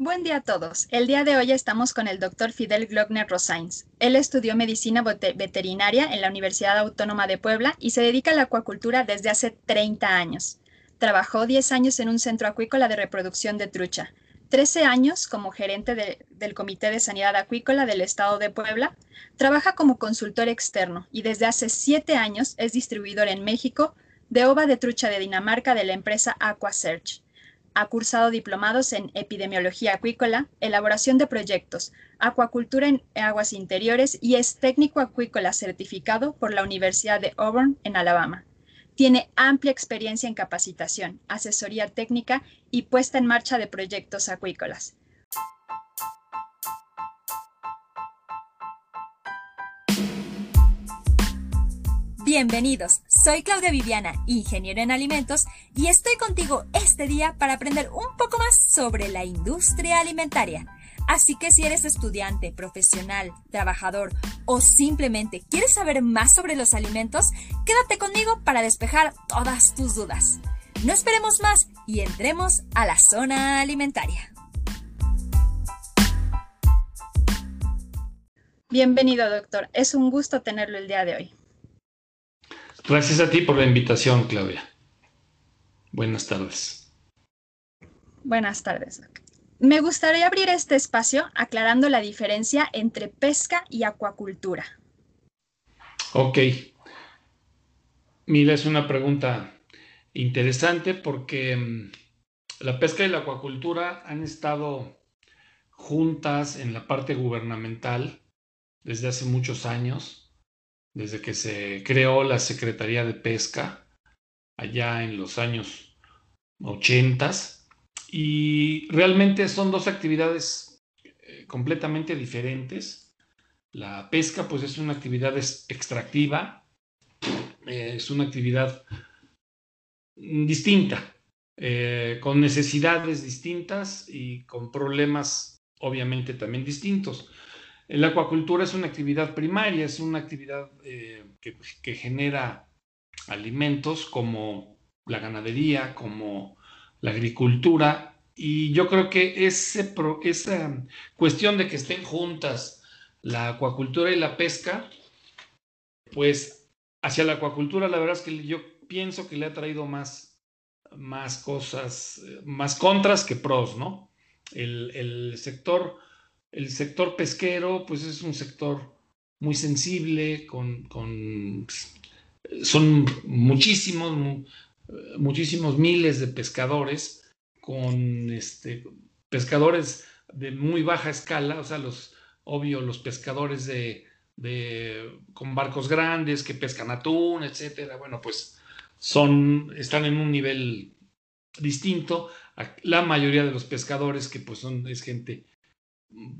Buen día a todos. El día de hoy estamos con el doctor Fidel Glockner Rosains. Él estudió medicina veterinaria en la Universidad Autónoma de Puebla y se dedica a la acuacultura desde hace 30 años. Trabajó 10 años en un centro acuícola de reproducción de trucha, 13 años como gerente del Comité de Sanidad Acuícola del Estado de Puebla. Trabaja como consultor externo y desde hace 7 años es distribuidor en México de ova de trucha de Dinamarca de la empresa AquaSearch. Ha cursado diplomados en epidemiología acuícola, elaboración de proyectos, acuacultura en aguas interiores y es técnico acuícola certificado por la Universidad de Auburn en Alabama. Tiene amplia experiencia en capacitación, asesoría técnica y puesta en marcha de proyectos acuícolas. Bienvenidos, soy Claudia Viviana, ingeniera en alimentos, y estoy contigo este día para aprender un poco más sobre la industria alimentaria. Así que si eres estudiante, profesional, trabajador o simplemente quieres saber más sobre los alimentos, quédate conmigo para despejar todas tus dudas. No esperemos más y entremos a la zona alimentaria. Bienvenido, doctor. Es un gusto tenerlo el día de hoy. Gracias a ti por la invitación, Claudia. Buenas tardes. Buenas tardes. Me gustaría abrir este espacio aclarando la diferencia entre pesca y acuacultura. Ok. Mira, es una pregunta interesante porque mm, la pesca y la acuacultura han estado juntas en la parte gubernamental desde hace muchos años desde que se creó la Secretaría de Pesca allá en los años 80 y realmente son dos actividades eh, completamente diferentes. La pesca pues es una actividad extractiva, eh, es una actividad distinta, eh, con necesidades distintas y con problemas obviamente también distintos. La acuacultura es una actividad primaria, es una actividad eh, que, genera alimentos como la ganadería, como la agricultura, y yo creo que ese, esa cuestión de que estén juntas la acuacultura y la pesca, pues hacia la acuacultura la verdad es que yo pienso que le ha traído más, más cosas, más contras que pros, ¿no? El, el sector el sector pesquero, pues es un sector muy sensible, con, son muchísimos, muchísimos miles de pescadores, con este, pescadores de muy baja escala, o sea, los, obvio, los pescadores de, de, con barcos grandes que pescan atún, etcétera, bueno, pues son, están en un nivel distinto. La mayoría de los pescadores que pues son, es gente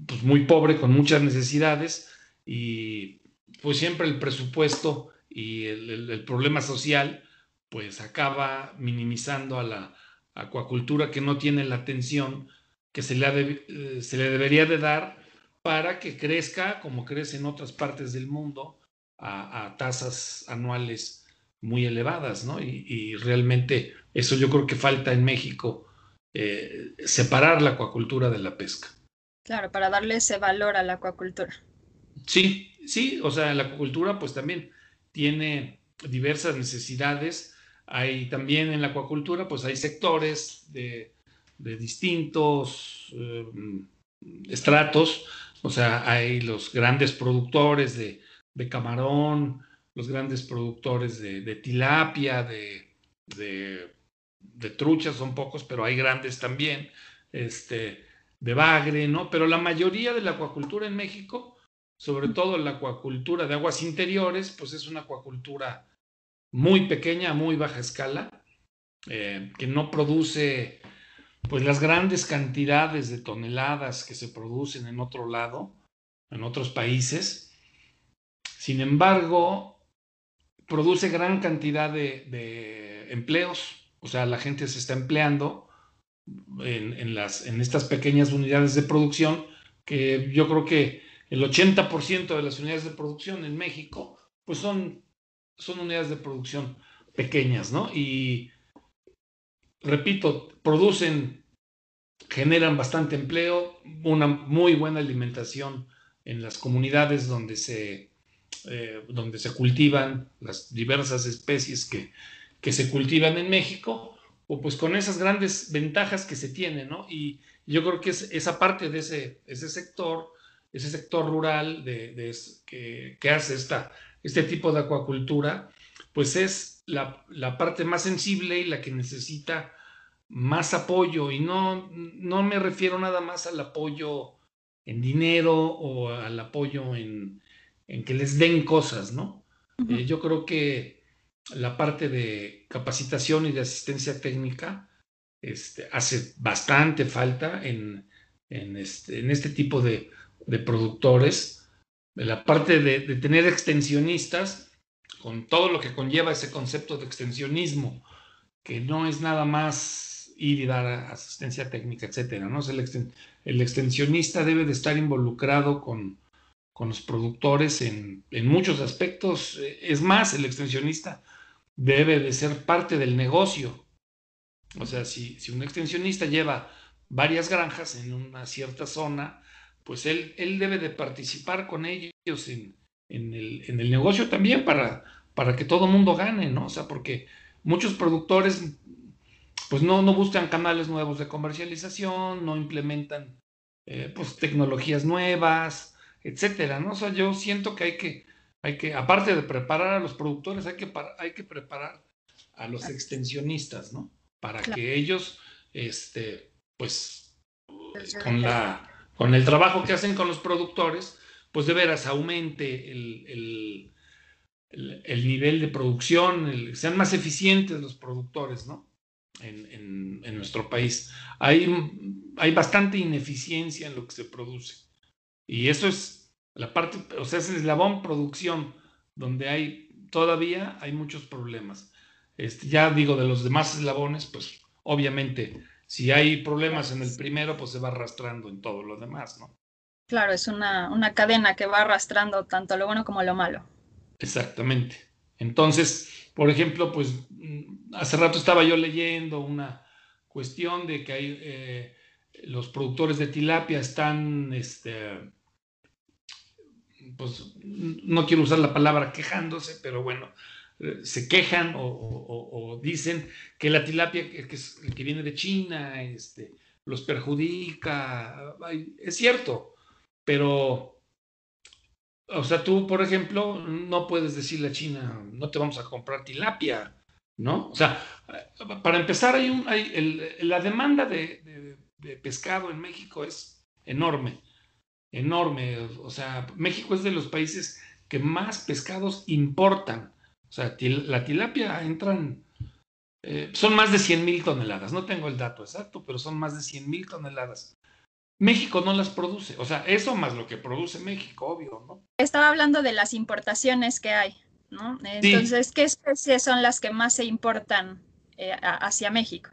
pues muy pobre, con muchas necesidades y pues siempre el presupuesto y el, problema social pues acaba minimizando a la acuacultura que no tiene la atención que se le, eh, se le debería de dar para que crezca como crece en otras partes del mundo a, tasas anuales muy elevadas, ¿no? Y, realmente eso yo creo que falta en México, eh, separar la acuacultura de la pesca. Claro, para darle ese valor a la acuacultura. Sí, sí, o sea, la acuacultura pues también tiene diversas necesidades. Hay también en la acuacultura pues hay sectores de, distintos eh, estratos, o sea, hay los grandes productores de, camarón, los grandes productores de, tilapia, de, de, truchas, son pocos, pero hay grandes también. Este, de bagre, ¿no? Pero la mayoría de la acuacultura en México, sobre todo la acuacultura de aguas interiores, pues es una acuacultura muy pequeña, muy baja escala, eh, que no produce pues las grandes cantidades de toneladas que se producen en otro lado, en otros países. Sin embargo, produce gran cantidad de, de empleos, o sea, la gente se está empleando en, las, en estas pequeñas unidades de producción, que yo creo que el 80% de las unidades de producción en México, pues son, son unidades de producción pequeñas, ¿no? Y repito, producen generan bastante empleo, una muy buena alimentación en las comunidades donde se, eh, donde se cultivan las diversas especies que, que, se cultivan en México, o pues con esas grandes ventajas que se tienen, ¿no? Y yo creo que es, esa parte de ese, ese sector, ese sector rural de, de que, que, hace esta, este tipo de acuacultura, pues es la, la parte más sensible y la que necesita más apoyo y no, no me refiero nada más al apoyo en dinero o al apoyo en, en que les den cosas, ¿no? eh, yo creo que la parte de capacitación y de asistencia técnica este, hace bastante falta en, este, en este tipo de, de productores. La parte de, de tener extensionistas, con todo lo que conlleva ese concepto de extensionismo, que no es nada más ir y dar asistencia técnica, etcétera. ¿no? el, el, extensionista debe de estar involucrado con, con los productores en, en, muchos aspectos. Es más, el extensionista debe de ser parte del negocio. O sea, si, si un extensionista lleva varias granjas en una cierta zona, pues él, él debe de participar con ellos en, en, el, en el negocio también para, para que todo el mundo gane, ¿no? O sea, porque muchos productores pues no, no buscan canales nuevos de comercialización, no implementan eh, pues tecnologías nuevas, etcétera, ¿no? O sea, yo siento que hay que, hay que, aparte de preparar a los productores, hay que, hay que preparar a los extensionistas, ¿no? Para que ellos, este, pues, con la, con el trabajo que hacen con los productores, pues de veras aumente el, el, el, el nivel de producción, sean más eficientes los productores, ¿no? en, en, nuestro país. Hay, hay bastante ineficiencia en lo que se produce. Y eso es la parte, o sea, es el eslabón producción, donde hay todavía hay muchos problemas. Este, ya digo, de los demás eslabones, pues obviamente, si hay problemas en el primero, pues se va arrastrando en todo lo demás, ¿no? Claro, es una, una cadena que va arrastrando tanto lo bueno como lo malo. Exactamente. Entonces, por ejemplo, pues mm, hace rato estaba yo leyendo una cuestión de que hay, eh, los productores de tilapia están, este, pues no quiero usar la palabra quejándose, pero bueno, eh, se quejan o, dicen que la tilapia que, que viene de China este, los perjudica. Es cierto, pero o sea, tú, por ejemplo, no puedes decirle a China, no te vamos a comprar tilapia, ¿no? O sea, para empezar, hay un, hay el, la demanda de, de, de, pescado en México es enorme, enorme. O sea, México es de los países que más pescados importan. O sea, la tilapia entran, eh, son más de 100 mil toneladas, no tengo el dato exacto, pero son más de 100 mil toneladas México no las produce. O sea, eso más lo que produce México, obvio, ¿no? Estaba hablando de las importaciones que hay, ¿no? Entonces, sí. ¿qué especies son las que más se importan eh, hacia México?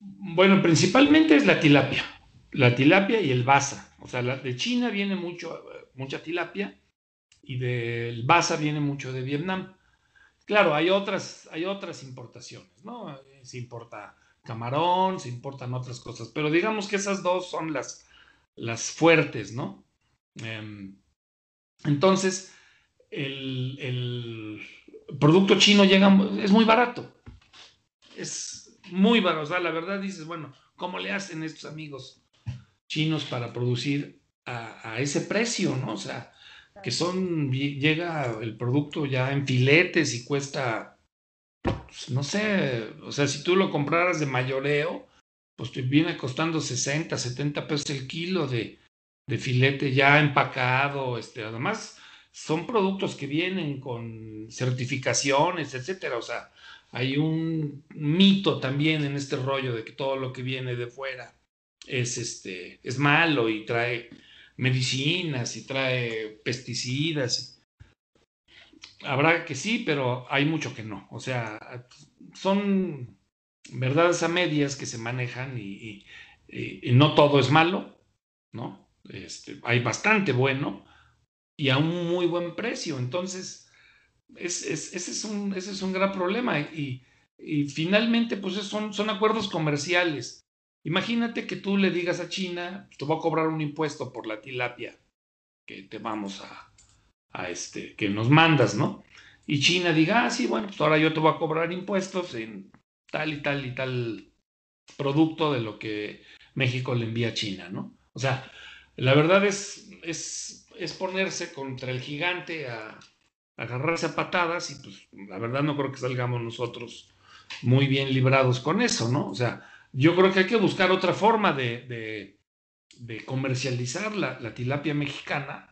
Bueno, principalmente es la tilapia. La tilapia y el basa. O sea, la, de China viene mucho, mucha tilapia y del basa viene mucho de Vietnam. Claro, hay otras, hay otras importaciones, ¿no? Se importa camarón, se importan otras cosas, pero digamos que esas dos son las, las fuertes, ¿no? Eh, entonces, el, el, producto chino llega, es muy barato. Es muy barato. O sea, la verdad dices, bueno, ¿cómo le hacen estos amigos chinos para producir a, a ese precio, ¿no? O sea, que son, llega el producto ya en filetes y cuesta, pues, no sé, o sea, si tú lo compraras de mayoreo, pues te viene costando 60, 70 pesos el kilo de, de filete ya empacado. Este, además, son productos que vienen con certificaciones, etcétera. O sea, hay un mito también en este rollo de que todo lo que viene de fuera es, este, es malo y trae medicinas y trae pesticidas. Habrá que sí, pero hay mucho que no. O sea, son verdades a medias que se manejan y, no todo es malo, ¿no? Este, hay bastante bueno y a un muy buen precio. Entonces, es, es, ese, es un, ese es un gran problema. Y, y finalmente, pues son, son acuerdos comerciales. Imagínate que tú le digas a China, te voy a cobrar un impuesto por la tilapia que te vamos a, a este, que nos mandas, ¿no? Y China diga, ah, sí, bueno, pues ahora yo te voy a cobrar impuestos en tal y tal y tal producto de lo que México le envía a China, ¿no? O sea, la verdad es, es, es ponerse contra el gigante a, agarrarse a patadas y pues la verdad no creo que salgamos nosotros muy bien librados con eso, ¿no? O sea, yo creo que hay que buscar otra forma de, de, comercializar la, tilapia mexicana.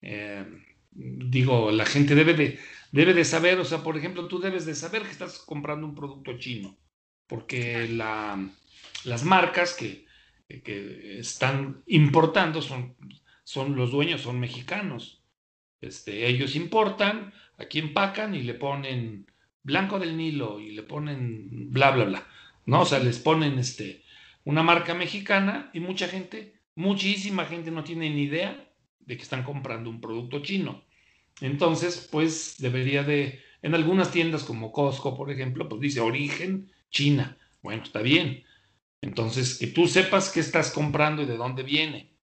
Eh, digo, la gente debe de, debe de saber, o sea, por ejemplo, tú debes de saber que estás comprando un producto chino, porque la, las marcas que, que están importando son, son los dueños, son mexicanos. Este, ellos importan, aquí empacan y le ponen blanco del Nilo y le ponen bla, bla, bla. ¿No? O sea, les ponen este, una marca mexicana y mucha gente, muchísima gente no tiene ni idea de que están comprando un producto chino. Entonces, pues debería de, en algunas tiendas como Costco, por ejemplo, pues dice origen China. Bueno, está bien. Entonces, que tú sepas qué estás comprando y de dónde viene.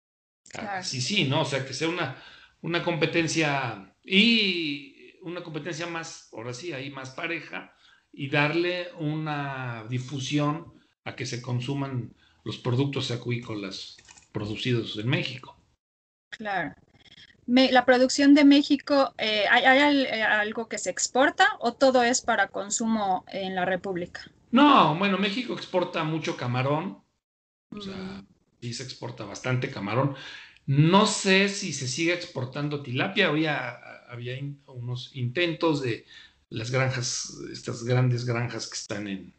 Sí, sí, ¿no? O sea, que sea una, una competencia y una competencia más, ahora sí, ahí más pareja y darle una difusión a que se consuman los productos acuícolas producidos en México. Claro. la producción de México, eh, ¿hay, eh, algo que se exporta o todo es para consumo en la República? No, bueno, México exporta mucho camarón, o sea, mm. sí se exporta bastante camarón. No sé si se sigue exportando tilapia, había, había unos intentos de las granjas, estas grandes granjas que están en,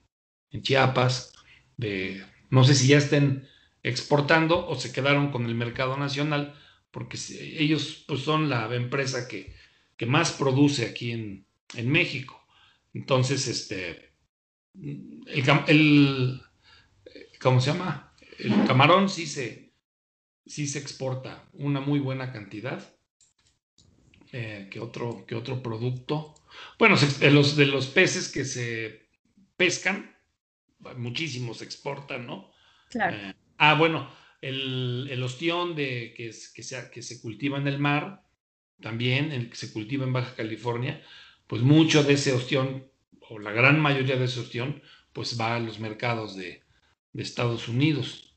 Chiapas, de, no sé si ya estén exportando o se quedaron con el mercado nacional, porque ellos pues, son la empresa que, que más produce aquí en, en, México. Entonces, este, el, el, ¿cómo se llama? El camarón sí se, sí se exporta una muy buena cantidad. Eh, otro, que otro producto. Bueno, de los, de los peces que se pescan, muchísimos se exportan, ¿no? Claro. Eh, ah, bueno, el, el ostión de, que, que, se, que se cultiva en el mar, también el que se cultiva en Baja California, pues mucho de ese ostión, o la gran mayoría de ese ostión, pues va a los mercados de, de Estados Unidos.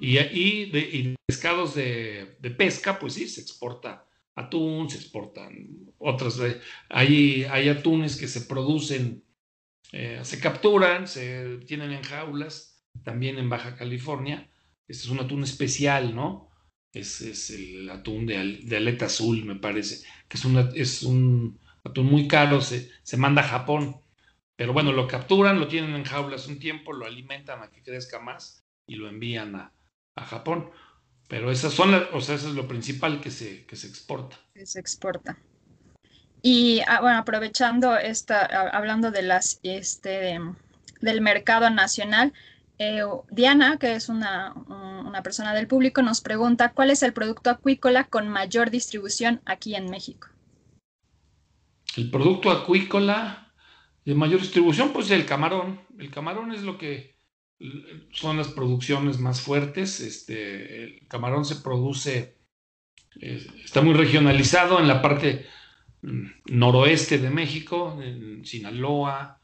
Y, y, de, pescados de, pesca, pues sí, se exporta atún, se exportan otras. Hay, hay atunes que se producen, eh, se capturan, se tienen en jaulas, también en Baja California. Este es un atún especial, ¿no? Es, es el atún de, de, aleta azul, me parece, que es, una, es un atún muy caro, se, se manda a Japón. Pero bueno, lo capturan, lo tienen en jaulas un tiempo, lo alimentan a que crezca más y lo envían a, Japón. Pero esas son las, o sea, eso es lo principal que se, que se exporta. Que se exporta. Y ah, bueno, aprovechando esta, hablando de las, este, del mercado nacional, eh, Diana, que es una, una, persona del público, nos pregunta cuál es el producto acuícola con mayor distribución aquí en México. El producto acuícola de mayor distribución, pues el camarón. El camarón es lo que son las producciones más fuertes. Este, el camarón se produce, está muy regionalizado en la parte mm, noroeste de México, en Sinaloa,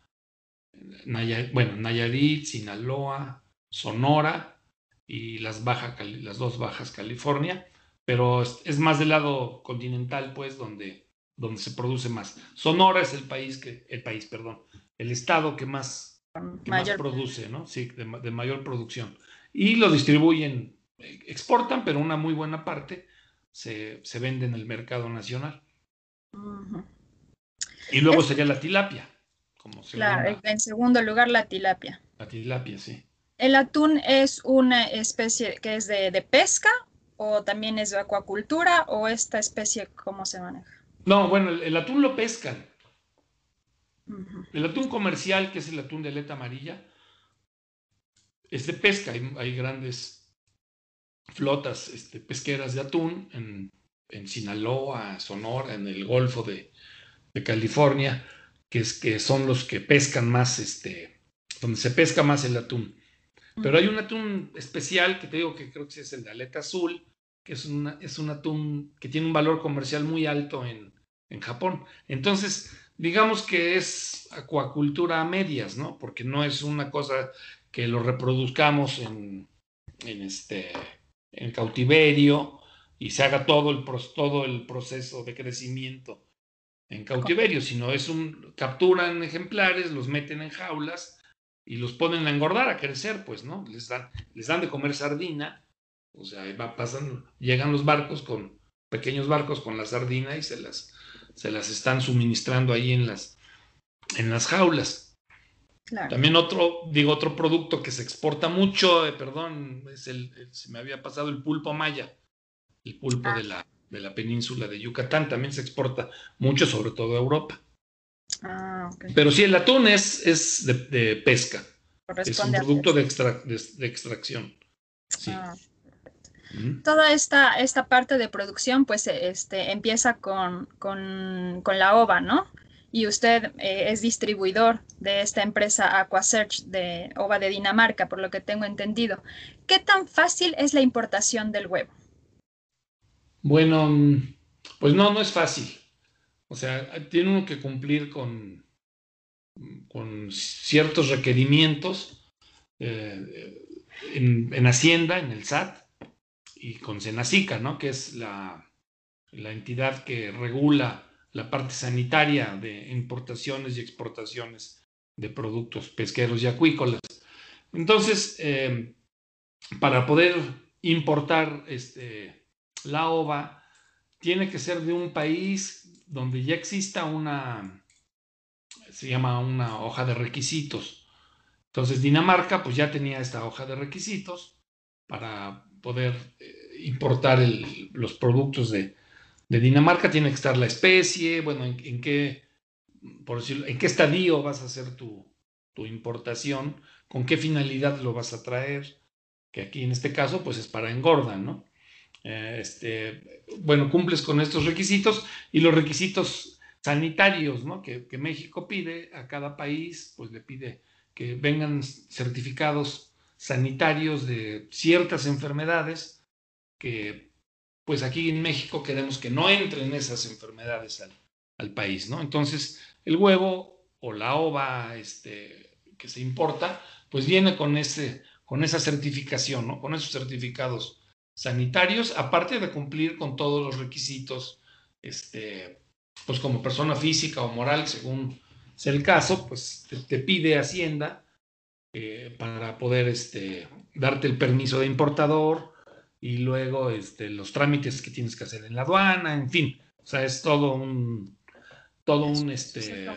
bueno, Nayarit, Sinaloa, Sonora y las, las dos bajas California, pero es, más del lado continental, pues, donde, donde se produce más. Sonora es el país que, el país, perdón, el estado que más que más produce, ¿no? Sí, de, mayor producción. Y lo distribuyen, exportan, pero una muy buena parte se, vende en el mercado nacional. Y luego sería la tilapia. Como claro, en segundo lugar la tilapia. La tilapia, sí. ¿El atún es una especie que es de, pesca o también es de acuacultura o esta especie cómo se maneja? No, bueno, el atún lo pescan el atún comercial, que es el atún de aleta amarilla, es de pesca. Hay, grandes flotas este, pesqueras de atún en, Sinaloa, Sonora, en el Golfo de, California, que, es, que son los que pescan más, este, donde se pesca más el atún. Pero hay un atún especial que te digo que creo que es el de aleta azul, que es, una, es un atún que tiene un valor comercial muy alto en, en Japón. Entonces, digamos que es acuacultura a medias, ¿no? Porque no es una cosa que lo reproduzcamos en, en este, en cautiverio y se haga todo el, todo el proceso de crecimiento en cautiverio, sino es un, capturan ejemplares, los meten en jaulas y los ponen a engordar, a crecer, pues, ¿no? Les dan, les dan de comer sardina, o sea, va, pasan, llegan los barcos con, pequeños barcos con la sardina y se las, se las están suministrando ahí en las, en las jaulas. También otro, digo, otro producto que se exporta mucho, eh, perdón, es el, se me había pasado el pulpo maya, el pulpo de, ah. la, de la península de Yucatán, también se exporta mucho, sobre todo a Europa. Ah, Pero sí, el atún es, es de, pesca. Es un producto de, de, extracción. Sí. Ah, Toda esta, esta parte de producción pues este, empieza con, con, con la ova, ¿no? Y usted eh, es distribuidor de esta empresa Aquasearch de ova de Dinamarca, por lo que tengo entendido. ¿Qué tan fácil es la importación del huevo? Bueno, pues no, no es fácil. O sea, tiene uno que cumplir con, con ciertos requerimientos eh, en, en Hacienda, en el SAT, y con Senacica, ¿no? que es la, entidad que regula la parte sanitaria de importaciones y exportaciones de productos pesqueros y acuícolas. Entonces, eh, para poder importar este, la ova, tiene que ser de un país donde ya exista una, se llama una hoja de requisitos. Entonces, Dinamarca, pues ya tenía esta hoja de requisitos para poder eh, importar los productos de, Dinamarca, tiene que estar la especie, bueno, en, qué, por decirlo, en qué estadio vas a hacer tu, importación, con qué finalidad lo vas a traer, que aquí en este caso pues es para engorda, ¿no? Eh, este, bueno, cumples con estos requisitos y los requisitos sanitarios, ¿no? Que México pide a cada país, pues le pide que vengan certificados sanitarios de ciertas enfermedades que pues aquí en México queremos que no entren esas enfermedades al, país, ¿no? Entonces el huevo o la ova este, que se importa pues viene con, ese, con esa certificación, ¿no? Con esos certificados sanitarios, aparte de cumplir con todos los requisitos, este, pues como persona física o moral, según sea el caso, pues te pide Hacienda eh, para poder este, darte el permiso de importador y luego este, los trámites que tienes que hacer en la aduana, en fin, o sea, es todo un, todo un este,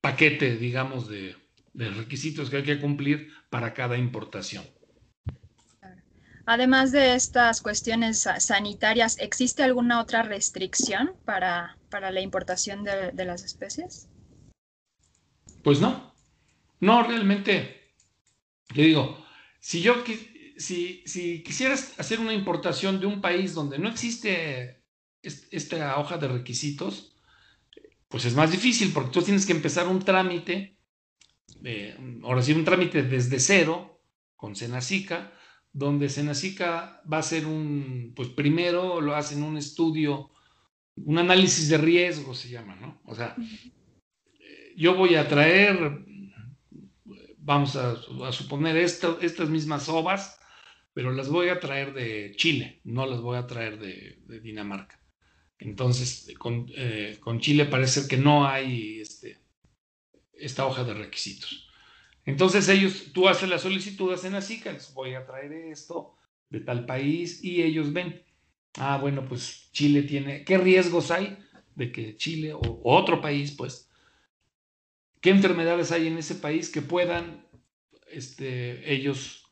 paquete, digamos, de, requisitos que hay que cumplir para cada importación. Además de estas cuestiones sanitarias, ¿existe alguna otra restricción para, para la importación de, de, las especies? Pues no. No, realmente yo digo, si yo si, si quisieras hacer una importación de un país donde no existe esta hoja de requisitos, pues es más difícil porque tú tienes que empezar un trámite, ahora sí, un trámite desde cero con Senacica, donde Senacica va a hacer un, pues primero lo hacen un estudio, un análisis de riesgo se llama, ¿no? O sea, yo voy a traer vamos a, suponer estas mismas ovas, pero las voy a traer de Chile, no las voy a traer de, Dinamarca. Entonces, eh, con, Chile parece que no hay este, esta hoja de requisitos. Entonces ellos, tú haces la solicitud en ASICA, les voy a traer esto de tal país y ellos ven, ah, bueno, pues Chile tiene, ¿qué riesgos hay de que Chile o otro país, pues, qué enfermedades hay en ese país que puedan este, ellos,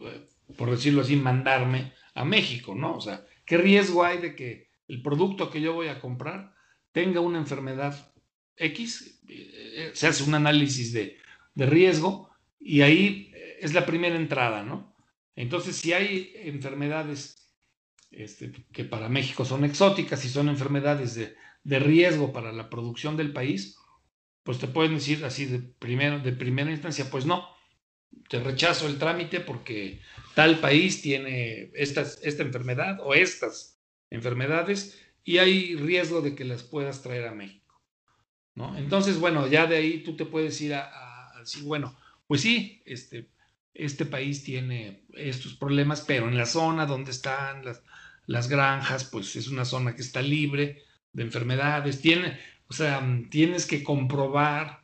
eh, por decirlo así, mandarme a México, ¿no? O sea, ¿qué riesgo hay de que el producto que yo voy a comprar tenga una enfermedad X? Eh, se hace un análisis de, riesgo y ahí es la primera entrada, ¿no? Entonces, si hay enfermedades este, que para México son exóticas y son enfermedades de, de riesgo para la producción del país, pues te pueden decir así de, primero, de primera instancia, pues no, te rechazo el trámite porque tal país tiene esta enfermedad o estas enfermedades y hay riesgo de que las puedas traer a México. ¿no? Entonces, bueno, ya de ahí tú te puedes ir a, decir, bueno, pues sí, este, este país tiene estos problemas, pero en la zona donde están las, las granjas, pues es una zona que está libre de enfermedades. Tiene, o sea, tienes que comprobar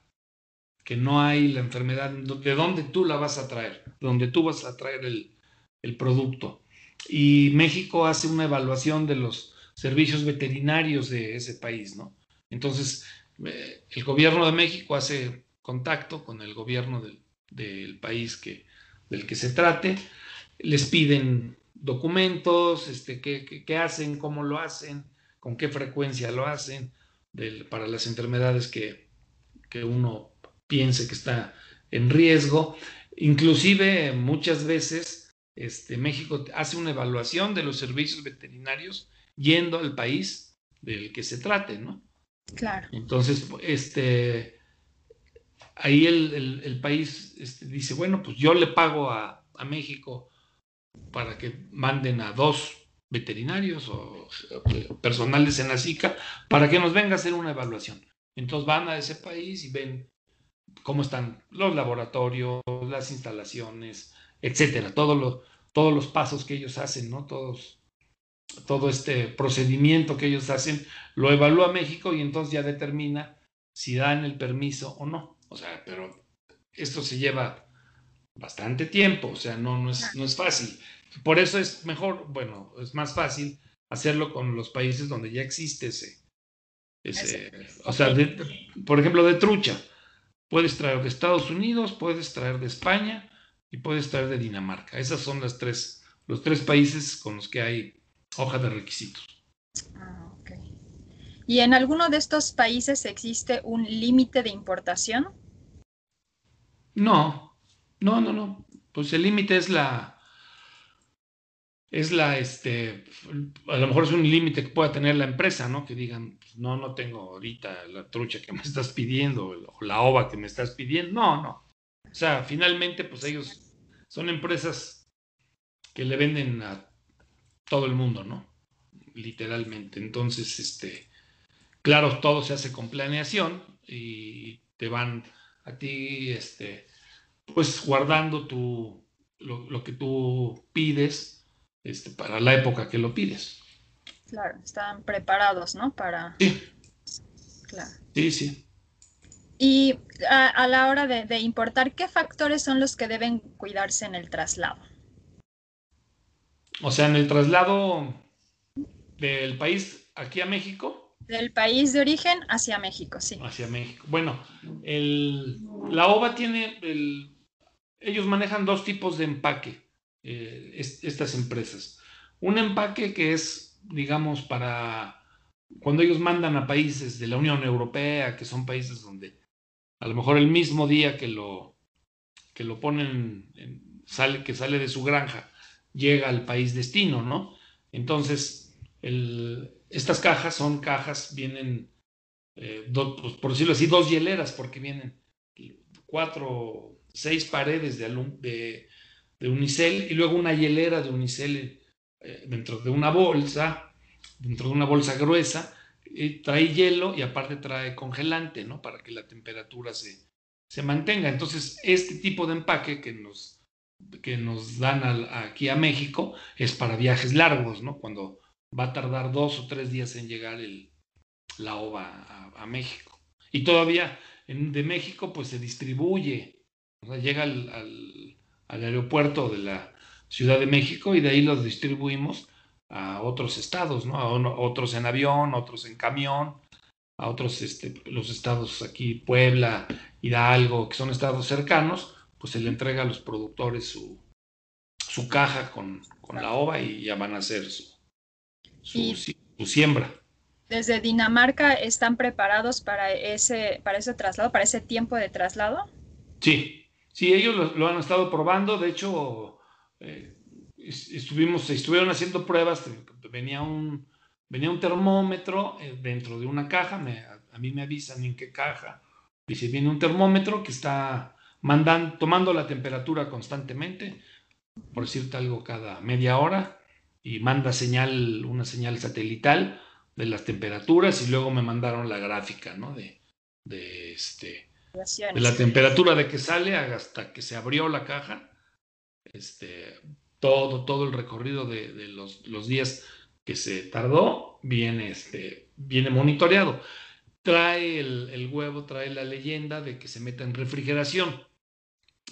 que no hay la enfermedad, de dónde tú la vas a traer, donde tú vas a traer el, producto. Y México hace una evaluación de los servicios veterinarios de ese país, ¿no? Entonces, eh, el gobierno de México hace contacto con el gobierno del, del país que, del que se trate, les piden documentos, este, qué, qué, hacen, cómo lo hacen, con qué frecuencia lo hacen, para las enfermedades que, que uno piense que está en riesgo. Inclusive muchas veces este, México hace una evaluación de los servicios veterinarios yendo al país del que se trate, ¿no? Claro. Entonces, este, ahí el, el, país este, dice, bueno, pues yo le pago a, a, México para que manden a dos veterinarios o, personales de Senacica para que nos venga a hacer una evaluación. Entonces van a ese país y ven cómo están los laboratorios, las instalaciones, etcétera, todos los pasos que ellos hacen, ¿no? Todos, todo este procedimiento que ellos hacen, lo evalúa México y entonces ya determina si dan el permiso o no. O sea, pero esto se lleva bastante tiempo, o sea, no, no, es, no es fácil. Por eso es mejor, bueno, es más fácil hacerlo con los países donde ya existe ese, ese o sea, por ejemplo, de trucha. Puedes traer de Estados Unidos, puedes traer de España y puedes traer de Dinamarca. Esas son las tres, los tres países con los que hay hoja de requisitos. Ah, ok. ¿Y en alguno de estos países existe un límite de importación? No, no, no, no. Pues el límite es la, es la, este, a lo mejor es un límite que pueda tener la empresa, ¿no? Que digan, pues, no, no tengo ahorita la trucha que me estás pidiendo o la ova que me estás pidiendo. No, no. O sea, finalmente, pues ellos son empresas que le venden a todo el mundo, ¿no? Literalmente. Entonces, este, claro, todo se hace con planeación y te van a ti, este, pues guardando tu, lo, lo que tú pides este, para la época que lo pides. Claro, están preparados, ¿no? Para... Sí. Claro. Sí, sí. Y a, la hora de, importar, ¿qué factores son los que deben cuidarse en el traslado? O sea, en el traslado del país aquí a México. Del país de origen hacia México, sí. Hacia México. Bueno, el, la OVA tiene, el, ellos manejan dos tipos de empaque. Eh, estas empresas. Un empaque que es, digamos, para cuando ellos mandan a países de la Unión Europea, que son países donde a lo mejor el mismo día que lo, que lo ponen, sale, que sale de su granja, llega al país destino, ¿no? Entonces, estas cajas son cajas, vienen, eh, pues, por decirlo así, dos hieleras, porque vienen cuatro, seis paredes de, de, de unicel y luego una hielera de unicel eh, dentro de una bolsa, dentro de una bolsa gruesa, y trae hielo y aparte trae congelante, ¿no? Para que la temperatura se, se mantenga. Entonces, este tipo de empaque que nos, que nos dan aquí a México es para viajes largos, ¿no? Cuando va a tardar dos o tres días en llegar el, la ova a, México. Y todavía de México pues se distribuye, o sea, llega al aeropuerto de la Ciudad de México y de ahí los distribuimos a otros estados, ¿no? A otros en avión, otros en camión, a otros, este, los estados aquí, Puebla, Hidalgo, que son estados cercanos, pues se le entrega a los productores su, su caja con, con la ova y ya van a hacer su, su, su, siembra. ¿Desde Dinamarca están preparados para ese, para ese traslado, para ese tiempo de traslado? Sí, Sí, ellos lo, han estado probando. De hecho, eh, estuvimos, estuvieron haciendo pruebas. Venía un, venía un termómetro eh, dentro de una caja. a, mí me avisan en qué caja. Dice, viene un termómetro que está mandan, tomando la temperatura constantemente, por decirte algo cada media hora, y manda señal, una señal satelital de las temperaturas y luego me mandaron la gráfica, ¿no? De, de este, de la temperatura de que sale hasta que se abrió la caja, este, todo, todo el recorrido de, los, los, días que se tardó viene, este, viene monitoreado. Trae el, el, huevo, trae la leyenda de que se meta en refrigeración.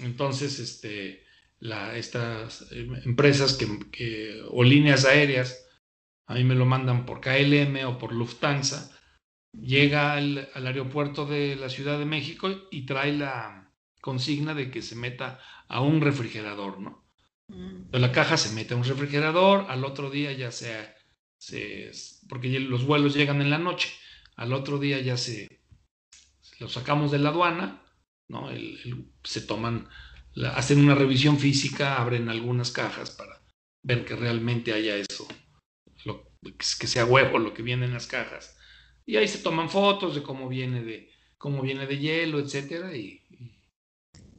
Entonces, este, la, estas eh, empresas que, o líneas aéreas, a mí me lo mandan por KLM o por Lufthansa, llega al, aeropuerto de la Ciudad de México y trae la consigna de que se meta a un refrigerador, ¿no? Mm. la caja se mete a un refrigerador, al otro día ya se, se, porque los vuelos llegan en la noche, al otro día ya se, lo sacamos de la aduana, ¿no? se toman hacen una revisión física, abren algunas cajas para ver que realmente haya eso, que sea huevo lo que viene en las cajas. Y ahí se toman fotos de cómo viene de, cómo viene de hielo, etcétera, y,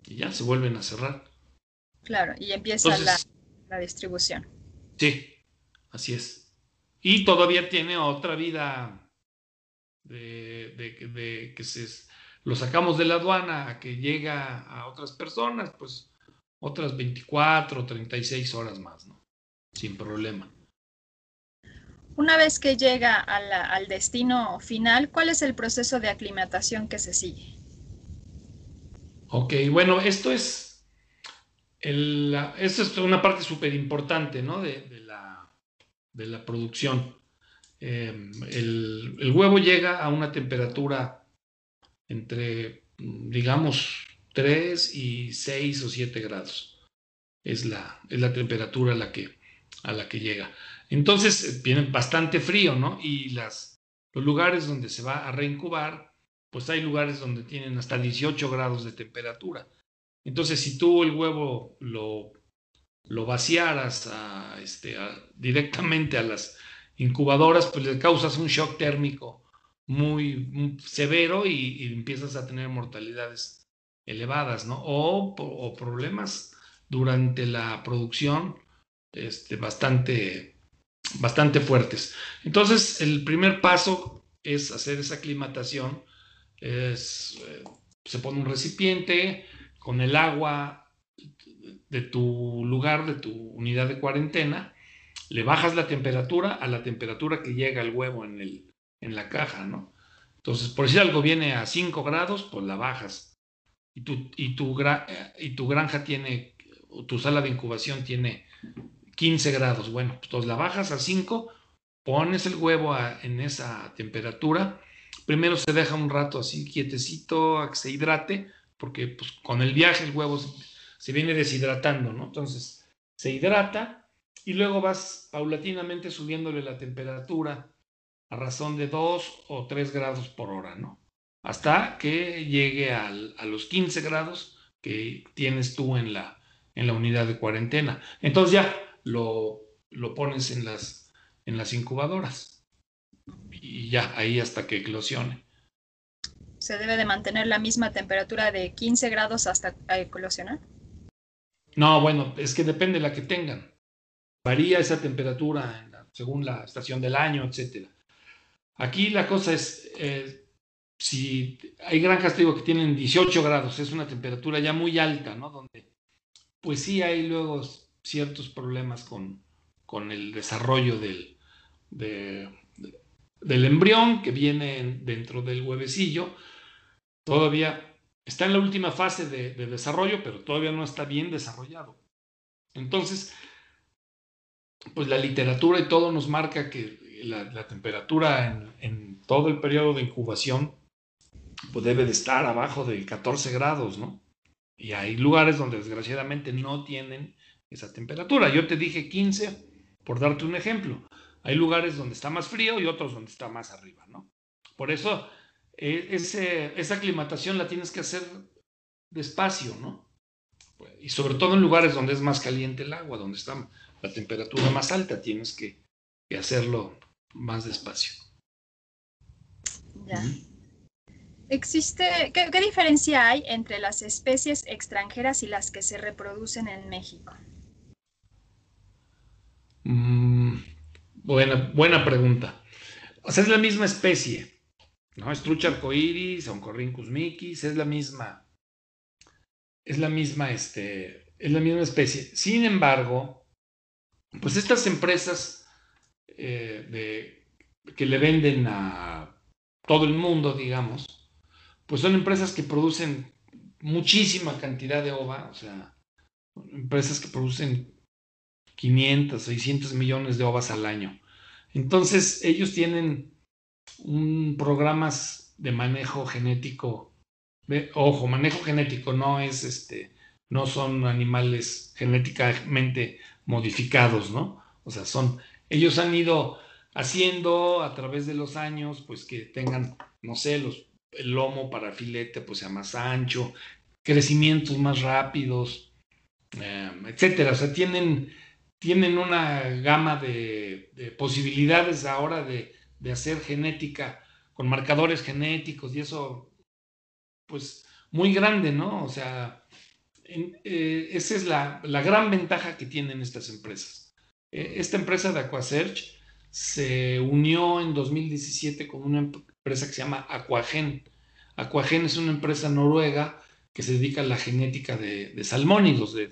ya se vuelven a cerrar. Claro, y empieza la, distribución. Sí, así es. Y todavía tiene otra vida de, de que se lo sacamos de la aduana a que llega a otras personas, pues otras 24 o 36 horas más, ¿no? Sin problema. Una vez que llega al destino final, ¿cuál es el proceso de aclimatación que se sigue? Ok, bueno, esto es, esto es una parte súper importante, ¿no? De, la, de, la, producción. Em, el, el huevo llega a una temperatura entre, digamos, 3 y 6 o 7 grados. Es la, es la temperatura a la, que, a la que llega. Entonces, eh, viene bastante frío, ¿no? Y las, los lugares donde se va a reincubar, pues hay lugares donde tienen hasta 18 grados de temperatura. Entonces, si tú el huevo lo, lo vaciaras este, directamente a las incubadoras, pues le causas un shock térmico muy, severo y, empiezas a tener mortalidades elevadas, ¿no? O, problemas durante la producción este, bastante, bastante fuertes. Entonces, el primer paso es hacer esa aclimatación. Es, eh, se pone un recipiente con el agua de tu lugar, de tu unidad de cuarentena, le bajas la temperatura a la temperatura que llega el huevo en el, en la caja, ¿no? Entonces, por si algo viene a 5 grados, pues la bajas. Y tu, y tu, y tu granja tiene, tu sala de incubación tiene 15 grados. Bueno, pues la bajas a 5, pones el huevo en esa temperatura. Primero se deja un rato así quietecito a que se hidrate, porque pues, con el viaje el huevo se, viene deshidratando, ¿no? Entonces se hidrata y luego vas paulatinamente subiéndole la temperatura a razón de 2 o 3 grados por hora, ¿no? Hasta que llegue a los 15 grados que tienes tú en la, en la unidad de cuarentena. Entonces ya lo, lo pones en las, en las incubadoras y ya ahí hasta que eclosione. ¿Se debe de mantener la misma temperatura de 15 grados hasta eclosionar? No, bueno, es que depende de la que tengan. Varía esa temperatura según la estación del año, etcétera. Aquí la cosa es, eh, si hay granjas, digo, que tienen 18 grados, es una temperatura ya muy alta, ¿no? Donde, pues sí hay luego ciertos problemas con, con el desarrollo del, del embrión que viene dentro del huevecillo. Todavía está en la última fase de, de desarrollo, pero todavía no está bien desarrollado. Entonces, pues la literatura y todo nos marca que la, temperatura en, todo el periodo de incubación pues debe de estar abajo de 14 grados, ¿no? Y hay lugares donde desgraciadamente no tienen esa temperatura. Yo te dije 15 por darte un ejemplo. Hay lugares donde está más frío y otros donde está más arriba, ¿no? Por eso e, ese, esa aclimatación la tienes que hacer despacio, ¿no? Y sobre todo en lugares donde es más caliente el agua, donde está la temperatura más alta, tienes que, que hacerlo más despacio. Ya. Existe, ¿qué, diferencia hay entre las especies extranjeras y las que se reproducen en México? Mm, buena, buena pregunta. O sea, es la misma especie, ¿no? Estrucha arcoiris, Oncorhynchus micis, es la misma, es la misma, este, es la misma especie. Sin embargo, pues estas empresas eh, que le venden a todo el mundo, digamos, pues son empresas que producen muchísima cantidad de ova, o sea, empresas que producen 500, 600 millones de ovas al año. Entonces, ellos tienen un programas de manejo genético. ojo, manejo genético no es este, no son animales genéticamente modificados, ¿no? O sea, son, ellos han ido haciendo a través de los años, pues que tengan, no sé, los el lomo para filete pues sea más ancho, crecimientos más rápidos, em, etcétera. O sea, tienen, tienen una gama de, posibilidades ahora de, hacer genética con marcadores genéticos y eso, pues, muy grande, ¿no? O sea, eh, esa es la, gran ventaja que tienen estas empresas. E, esta empresa de Aquasearch se unió en 2017 con una empresa que se llama Aquagen. Aquagen es una empresa noruega que se dedica a la genética de, salmónidos, de,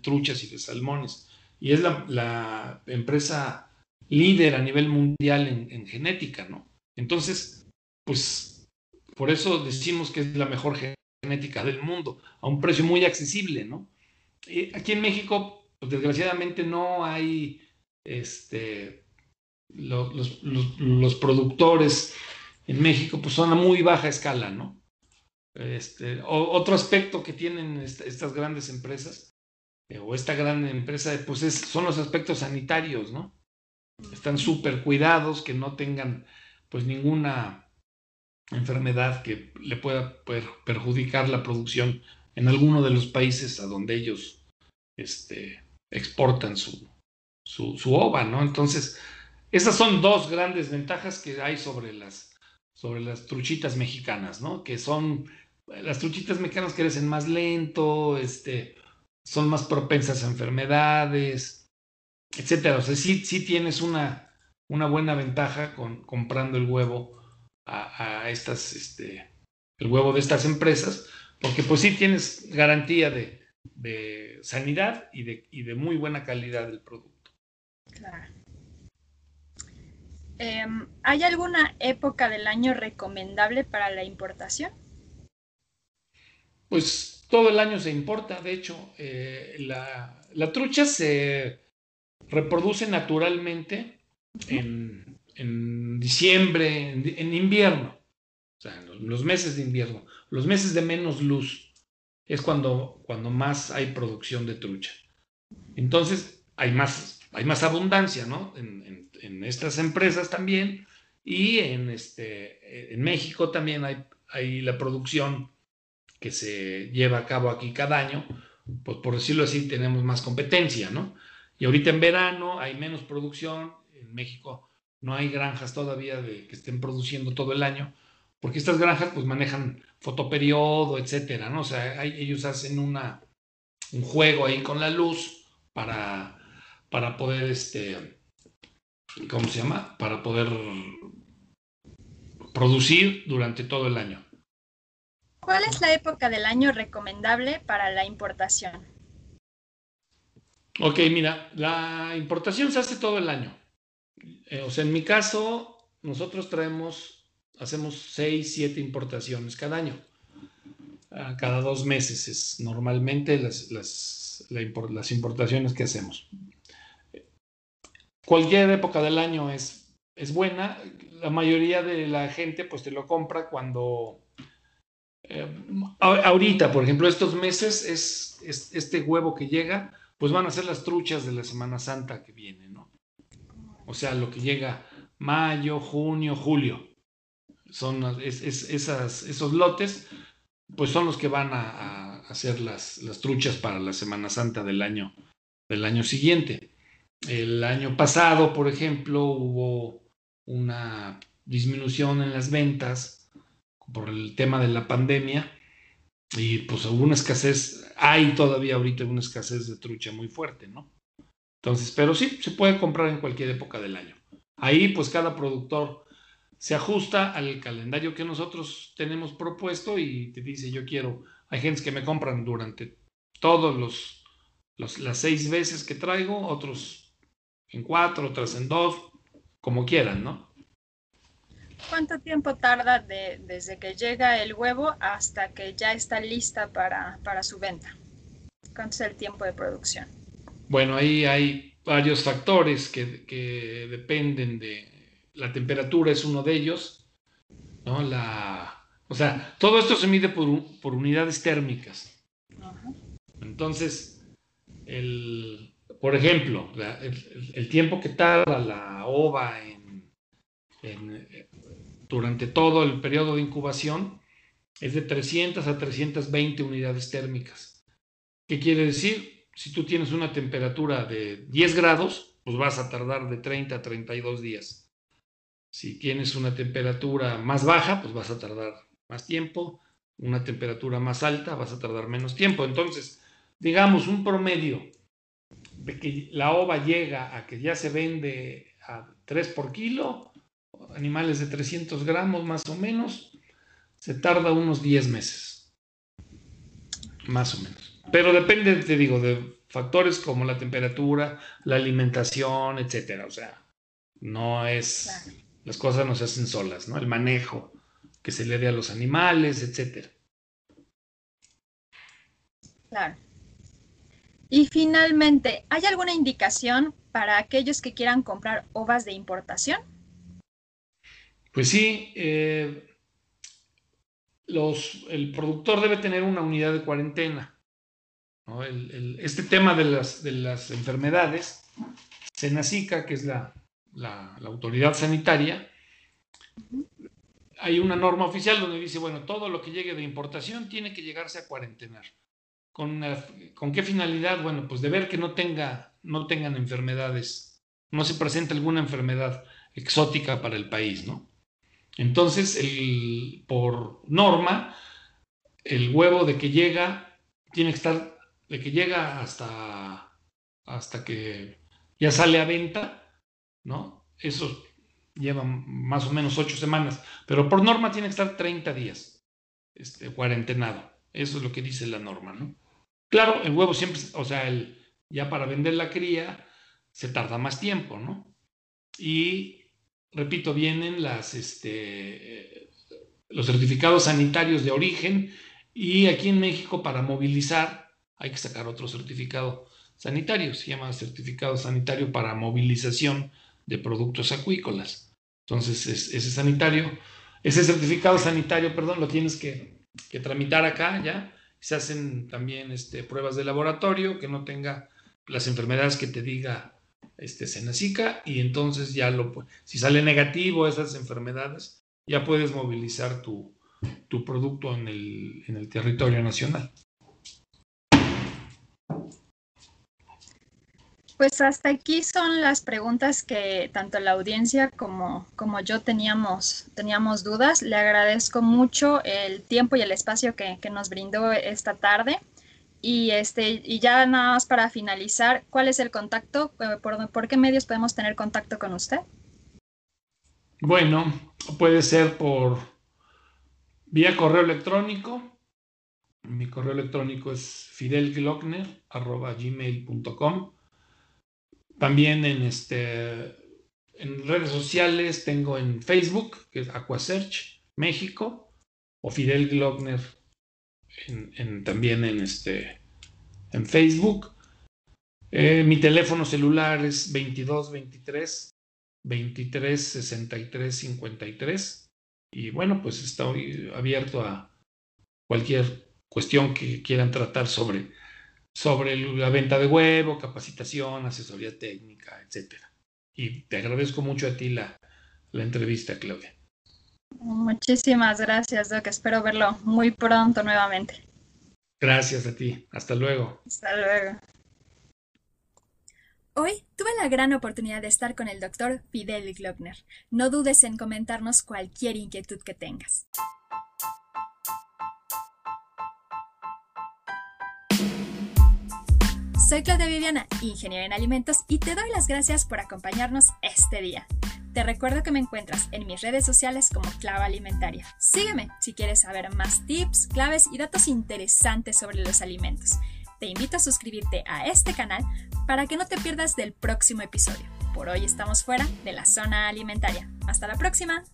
truchas y de salmones. Y es la, empresa líder a nivel mundial en, genética, ¿no? Entonces, pues por eso decimos que es la mejor genética del mundo, a un precio muy accesible, ¿no? aquí en México, pues desgraciadamente no hay este, los productores en México pues son a muy baja escala, ¿no? Este, otro aspecto que tienen estas grandes empresas eh, o esta gran empresa pues son los aspectos sanitarios, ¿no? Están súper cuidados, que no tengan pues ninguna enfermedad que le pueda perjudicar la producción en alguno de los países a donde ellos este, exportan su, su, ova, ¿no? Entonces, esas son dos grandes ventajas que hay sobre las, sobre las truchitas mexicanas, ¿no? Que son, las truchitas mexicanas crecen más lento, este, son más propensas a enfermedades, etcétera. O sea, sí, sí tienes una, una buena ventaja con comprando el huevo a, estas, este, el huevo de estas empresas, porque pues sí tienes garantía de, de sanidad y de, y de muy buena calidad del producto. Claro. Em, ¿Hay alguna época del año recomendable para la importación? Pues todo el año se importa, de hecho, eh, la, trucha se reproduce naturalmente en, diciembre, en, invierno, o sea, en los, meses de invierno, los meses de menos luz es cuando, cuando más hay producción de trucha. Entonces hay más, hay más abundancia, ¿no? en en estas empresas también y en, este, en México también hay, hay la producción que se lleva a cabo aquí cada año, pues por decirlo así, tenemos más competencia, ¿no? Y ahorita en verano hay menos producción, en México no hay granjas todavía de, que estén produciendo todo el año, porque estas granjas pues manejan fotoperiodo, etcétera, ¿no? O sea, ellos hacen una, un juego ahí con la luz para, para poder este, ¿cómo se llama? Para poder producir durante todo el año. ¿Cuál es la época del año recomendable para la importación? Ok, mira, la importación se hace todo el año. Eh, o sea, en mi caso, nosotros traemos, hacemos seis, siete importaciones cada año. Ah, cada dos meses es normalmente las, las importaciones que hacemos cualquier época del año es, es buena. La mayoría de la gente pues te lo compra cuando... Eh, ahorita, por ejemplo, estos meses es, este huevo que llega, pues van a ser las truchas de la Semana Santa que viene, ¿no? O sea, lo que llega mayo, junio, julio. Son esas, esos lotes, pues son los que van a, hacer las, las, truchas para la Semana Santa del año, del año siguiente. El año pasado, por ejemplo, hubo una disminución en las ventas por el tema de la pandemia. Y pues hubo una escasez, hay todavía ahorita una escasez de trucha muy fuerte, ¿no? Entonces, pero sí, se puede comprar en cualquier época del año. Ahí pues cada productor se ajusta al calendario que nosotros tenemos propuesto y te dice yo quiero, hay gente que me compran durante todos los, las seis veces que traigo, otros en cuatro, otras en dos, como quieran, ¿no? ¿Cuánto tiempo tarda desde que llega el huevo hasta que ya está lista para, para su venta? ¿Cuánto es el tiempo de producción? Bueno, ahí hay varios factores que, que dependen de la temperatura es uno de ellos, ¿no? La, o sea, todo esto se mide por, por unidades térmicas. Entonces, el, por ejemplo, el, tiempo que tarda la ova en, durante todo el periodo de incubación es de 300 a 320 unidades térmicas. ¿Qué quiere decir? Si tú tienes una temperatura de 10 grados, pues vas a tardar de 30 a 32 días. Si tienes una temperatura más baja, pues vas a tardar más tiempo. Una temperatura más alta, vas a tardar menos tiempo. Entonces, digamos, un promedio de que la ova llega a que ya se vende a 3 por kilo, animales de 300 gramos más o menos, se tarda unos 10 meses. Más o menos. Pero depende, te digo, de factores como la temperatura, la alimentación, etcétera. O sea, no es. Las cosas no se hacen solas, ¿no? El manejo que se le dé a los animales, etcétera. Claro. Y finalmente, ¿hay alguna indicación para aquellos que quieran comprar ovas de importación? Pues sí, eh, el productor debe tener una unidad de cuarentena. este tema de las, de las enfermedades, Senacica, que es la, la, autoridad sanitaria, hay una norma oficial donde dice, bueno, todo lo que llegue de importación tiene que llegarse a cuarentenar. ¿Con, ¿Con qué finalidad? Bueno, pues de ver que no, tenga, no tengan enfermedades, no se presente alguna enfermedad exótica para el país, ¿no? Entonces, el, por norma, el huevo de que llega tiene que estar, de que llega hasta, hasta que ya sale a venta, ¿no? Eso lleva más o menos ocho semanas, pero por norma tiene que estar 30 días este, cuarentenado. Eso es lo que dice la norma, ¿no? Claro, el huevo siempre, o sea, el, ya para vender la cría se tarda más tiempo, ¿no? Y, repito, vienen este, los certificados sanitarios de origen y aquí en México para movilizar hay que sacar otro certificado sanitario, se llama certificado sanitario para movilización de productos acuícolas. Entonces, ese sanitario, ese certificado sanitario, perdón, lo tienes que, que tramitar acá ya se hacen también este, pruebas de laboratorio que no tenga las enfermedades que te diga este, Senacica y entonces ya lo si sale negativo esas enfermedades, ya puedes movilizar tu, tu producto en el, en el territorio nacional. Pues hasta aquí son las preguntas que tanto la audiencia como, como yo teníamos, teníamos dudas. Le agradezco mucho el tiempo y el espacio que, nos brindó esta tarde. Y, este, y ya nada más para finalizar, ¿cuál es el contacto? Eh, ¿Por, qué medios podemos tener contacto con usted? Bueno, puede ser por vía correo electrónico. Mi correo electrónico es fidelglockner.gmail.com también en, este, en redes sociales tengo en Facebook, que es Aquasearch México, o Fidel Glockner también en, este, en Facebook. Eh, mi teléfono celular es 2223 23 63 53. Y bueno, pues estoy abierto a cualquier cuestión que quieran tratar sobre sobre la venta de huevo, capacitación, asesoría técnica, etc. Y te agradezco mucho a ti la, la entrevista, Claudia. Muchísimas gracias, Doc. Espero verlo muy pronto nuevamente. Gracias a ti. Hasta luego. Hasta luego. Hoy tuve la gran oportunidad de estar con el doctor Fidel Glockner. No dudes en comentarnos cualquier inquietud que tengas. Soy Claudia Viviana, ingeniera en alimentos, y te doy las gracias por acompañarnos este día. Te recuerdo que me encuentras en mis redes sociales como Clava Alimentaria. Sígueme si quieres saber más tips, claves y datos interesantes sobre los alimentos. Te invito a suscribirte a este canal para que no te pierdas del próximo episodio. Por hoy estamos fuera de la zona alimentaria. Hasta la próxima.